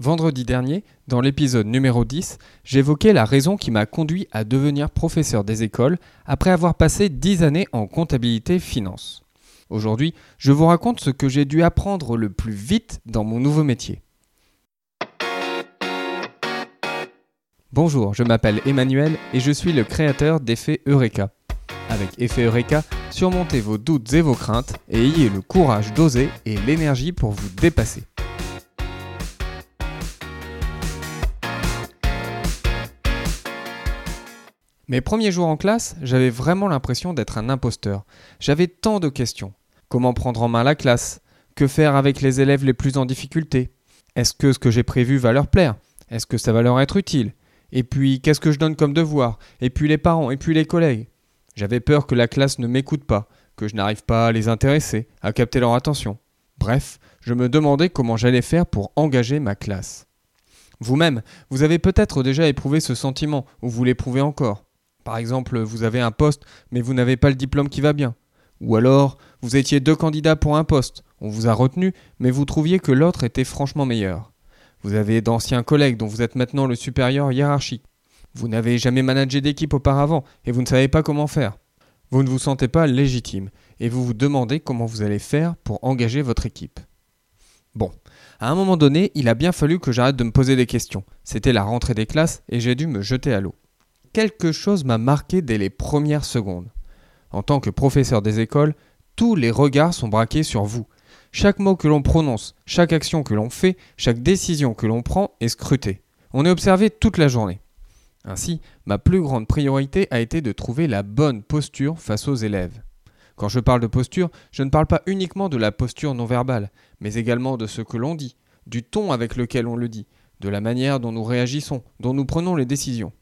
Vendredi dernier, dans l'épisode numéro 10, j'évoquais la raison qui m'a conduit à devenir professeur des écoles après avoir passé 10 années en comptabilité finance. Aujourd'hui, je vous raconte ce que j'ai dû apprendre le plus vite dans mon nouveau métier. Bonjour, je m'appelle Emmanuel et je suis le créateur d'Effet Eureka. Avec Effet Eureka, surmontez vos doutes et vos craintes et ayez le courage d'oser et l'énergie pour vous dépasser. Mes premiers jours en classe, j'avais vraiment l'impression d'être un imposteur. J'avais tant de questions. Comment prendre en main la classe? Que faire avec les élèves les plus en difficulté? Est-ce que ce que j'ai prévu va leur plaire? Est-ce que ça va leur être utile? Et puis, qu'est-ce que je donne comme devoir? Et puis les parents, et puis les collègues? J'avais peur que la classe ne m'écoute pas, que je n'arrive pas à les intéresser, à capter leur attention. Bref, je me demandais comment j'allais faire pour engager ma classe. Vous-même, vous avez peut-être déjà éprouvé ce sentiment, ou vous l'éprouvez encore. Par exemple, vous avez un poste, mais vous n'avez pas le diplôme qui va bien. Ou alors, vous étiez deux candidats pour un poste, on vous a retenu, mais vous trouviez que l'autre était franchement meilleur. Vous avez d'anciens collègues dont vous êtes maintenant le supérieur hiérarchique. Vous n'avez jamais managé d'équipe auparavant et vous ne savez pas comment faire. Vous ne vous sentez pas légitime et vous vous demandez comment vous allez faire pour engager votre équipe. Bon, à un moment donné, il a bien fallu que j'arrête de me poser des questions. C'était la rentrée des classes et j'ai dû me jeter à l'eau quelque chose m'a marqué dès les premières secondes. En tant que professeur des écoles, tous les regards sont braqués sur vous. Chaque mot que l'on prononce, chaque action que l'on fait, chaque décision que l'on prend est scrutée. On est observé toute la journée. Ainsi, ma plus grande priorité a été de trouver la bonne posture face aux élèves. Quand je parle de posture, je ne parle pas uniquement de la posture non verbale, mais également de ce que l'on dit, du ton avec lequel on le dit, de la manière dont nous réagissons, dont nous prenons les décisions.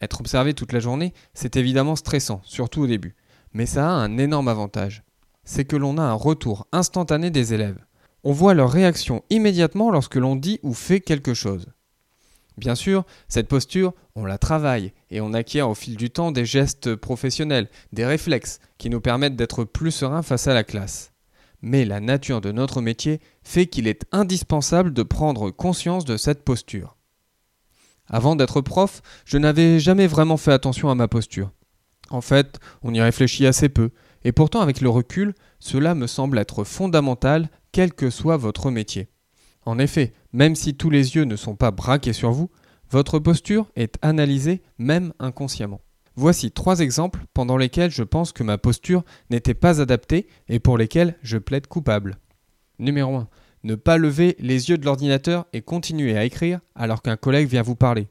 Être observé toute la journée, c'est évidemment stressant, surtout au début. Mais ça a un énorme avantage. C'est que l'on a un retour instantané des élèves. On voit leur réaction immédiatement lorsque l'on dit ou fait quelque chose. Bien sûr, cette posture, on la travaille et on acquiert au fil du temps des gestes professionnels, des réflexes qui nous permettent d'être plus sereins face à la classe. Mais la nature de notre métier fait qu'il est indispensable de prendre conscience de cette posture. Avant d'être prof, je n'avais jamais vraiment fait attention à ma posture. En fait, on y réfléchit assez peu, et pourtant avec le recul, cela me semble être fondamental, quel que soit votre métier. En effet, même si tous les yeux ne sont pas braqués sur vous, votre posture est analysée même inconsciemment. Voici trois exemples pendant lesquels je pense que ma posture n'était pas adaptée et pour lesquels je plaide coupable. Numéro 1. Ne pas lever les yeux de l'ordinateur et continuer à écrire alors qu'un collègue vient vous parler.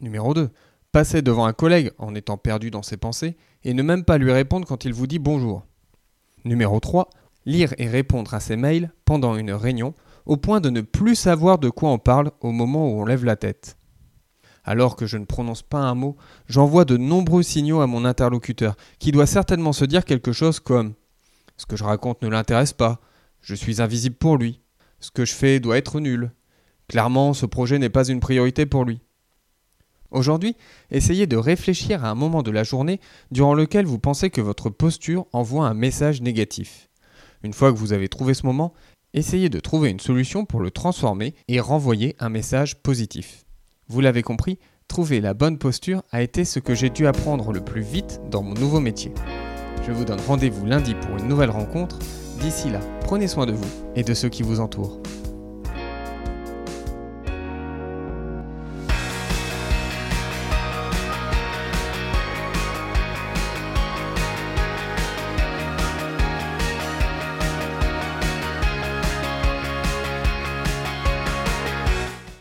Numéro 2. Passer devant un collègue en étant perdu dans ses pensées et ne même pas lui répondre quand il vous dit bonjour. Numéro 3. Lire et répondre à ses mails pendant une réunion au point de ne plus savoir de quoi on parle au moment où on lève la tête. Alors que je ne prononce pas un mot, j'envoie de nombreux signaux à mon interlocuteur, qui doit certainement se dire quelque chose comme ⁇ Ce que je raconte ne l'intéresse pas, je suis invisible pour lui. Ce que je fais doit être nul. Clairement, ce projet n'est pas une priorité pour lui. Aujourd'hui, essayez de réfléchir à un moment de la journée durant lequel vous pensez que votre posture envoie un message négatif. Une fois que vous avez trouvé ce moment, essayez de trouver une solution pour le transformer et renvoyer un message positif. Vous l'avez compris, trouver la bonne posture a été ce que j'ai dû apprendre le plus vite dans mon nouveau métier. Je vous donne rendez-vous lundi pour une nouvelle rencontre. D'ici là, prenez soin de vous et de ceux qui vous entourent.